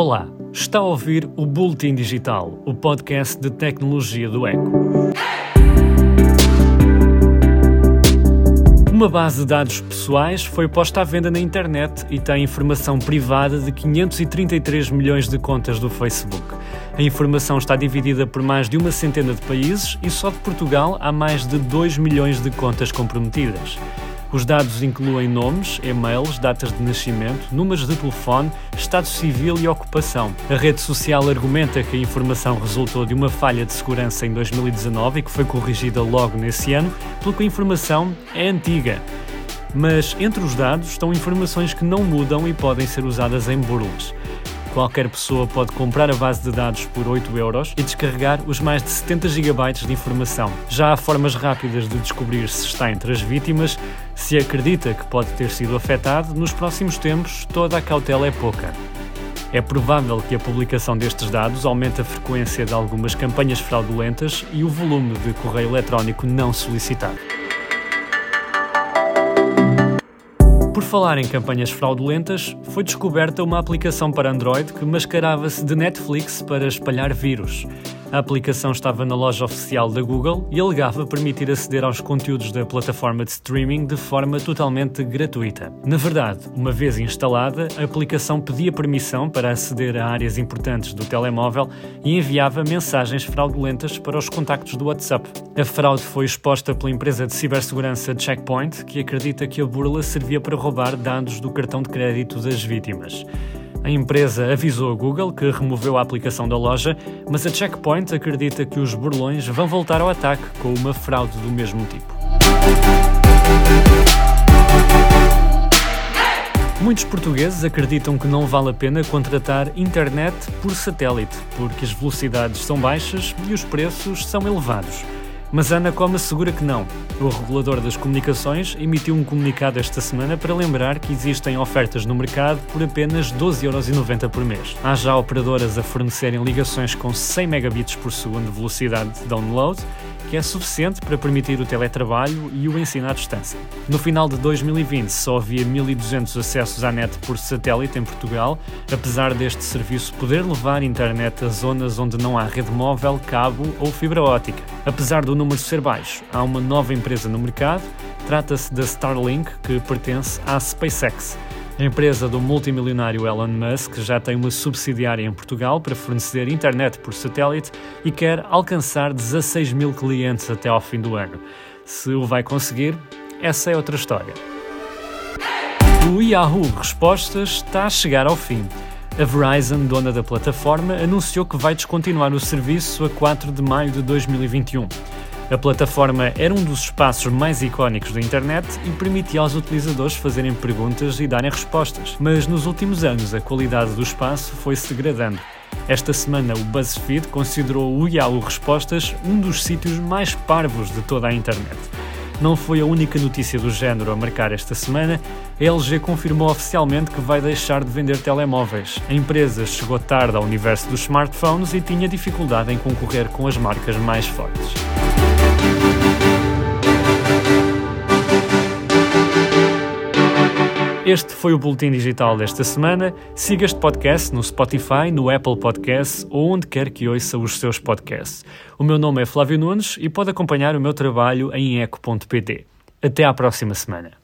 Olá, está a ouvir o Bulletin Digital, o podcast de tecnologia do Eco. Uma base de dados pessoais foi posta à venda na internet e tem informação privada de 533 milhões de contas do Facebook. A informação está dividida por mais de uma centena de países e só de Portugal há mais de 2 milhões de contas comprometidas. Os dados incluem nomes, e-mails, datas de nascimento, números de telefone, estado civil e ocupação. A rede social argumenta que a informação resultou de uma falha de segurança em 2019 e que foi corrigida logo nesse ano, pelo que a informação é antiga. Mas entre os dados estão informações que não mudam e podem ser usadas em burlas. Qualquer pessoa pode comprar a base de dados por 8 euros e descarregar os mais de 70 GB de informação. Já há formas rápidas de descobrir se está entre as vítimas. Se acredita que pode ter sido afetado, nos próximos tempos toda a cautela é pouca. É provável que a publicação destes dados aumente a frequência de algumas campanhas fraudulentas e o volume de correio eletrónico não solicitado. Por falar em campanhas fraudulentas, foi descoberta uma aplicação para Android que mascarava-se de Netflix para espalhar vírus. A aplicação estava na loja oficial da Google e alegava permitir aceder aos conteúdos da plataforma de streaming de forma totalmente gratuita. Na verdade, uma vez instalada, a aplicação pedia permissão para aceder a áreas importantes do telemóvel e enviava mensagens fraudulentas para os contactos do WhatsApp. A fraude foi exposta pela empresa de cibersegurança Checkpoint, que acredita que a burla servia para roubar dados do cartão de crédito das vítimas. A empresa avisou a Google que removeu a aplicação da loja, mas a Checkpoint acredita que os burlões vão voltar ao ataque com uma fraude do mesmo tipo. Muitos portugueses acreditam que não vale a pena contratar internet por satélite, porque as velocidades são baixas e os preços são elevados. Mas a Anacom assegura que não. O regulador das comunicações emitiu um comunicado esta semana para lembrar que existem ofertas no mercado por apenas 12,90€ por mês. Há já operadoras a fornecerem ligações com 100 megabits por segundo de velocidade de download que é suficiente para permitir o teletrabalho e o ensino à distância. No final de 2020 só havia 1.200 acessos à net por satélite em Portugal, apesar deste serviço poder levar internet a zonas onde não há rede móvel, cabo ou fibra óptica. Apesar do número ser baixo, há uma nova empresa no mercado, trata-se da Starlink, que pertence à SpaceX. A empresa do multimilionário Elon Musk já tem uma subsidiária em Portugal para fornecer internet por satélite e quer alcançar 16 mil clientes até ao fim do ano. Se o vai conseguir, essa é outra história. O Yahoo Respostas está a chegar ao fim. A Verizon, dona da plataforma, anunciou que vai descontinuar o serviço a 4 de maio de 2021. A plataforma era um dos espaços mais icónicos da internet e permitia aos utilizadores fazerem perguntas e darem respostas, mas nos últimos anos a qualidade do espaço foi se degradando. Esta semana, o BuzzFeed considerou o Yahoo Respostas um dos sítios mais parvos de toda a internet. Não foi a única notícia do género a marcar esta semana. A LG confirmou oficialmente que vai deixar de vender telemóveis. A empresa chegou tarde ao universo dos smartphones e tinha dificuldade em concorrer com as marcas mais fortes. Este foi o Boletim Digital desta semana. Siga este podcast no Spotify, no Apple Podcasts ou onde quer que ouça os seus podcasts. O meu nome é Flávio Nunes e pode acompanhar o meu trabalho em eco.pt. Até à próxima semana.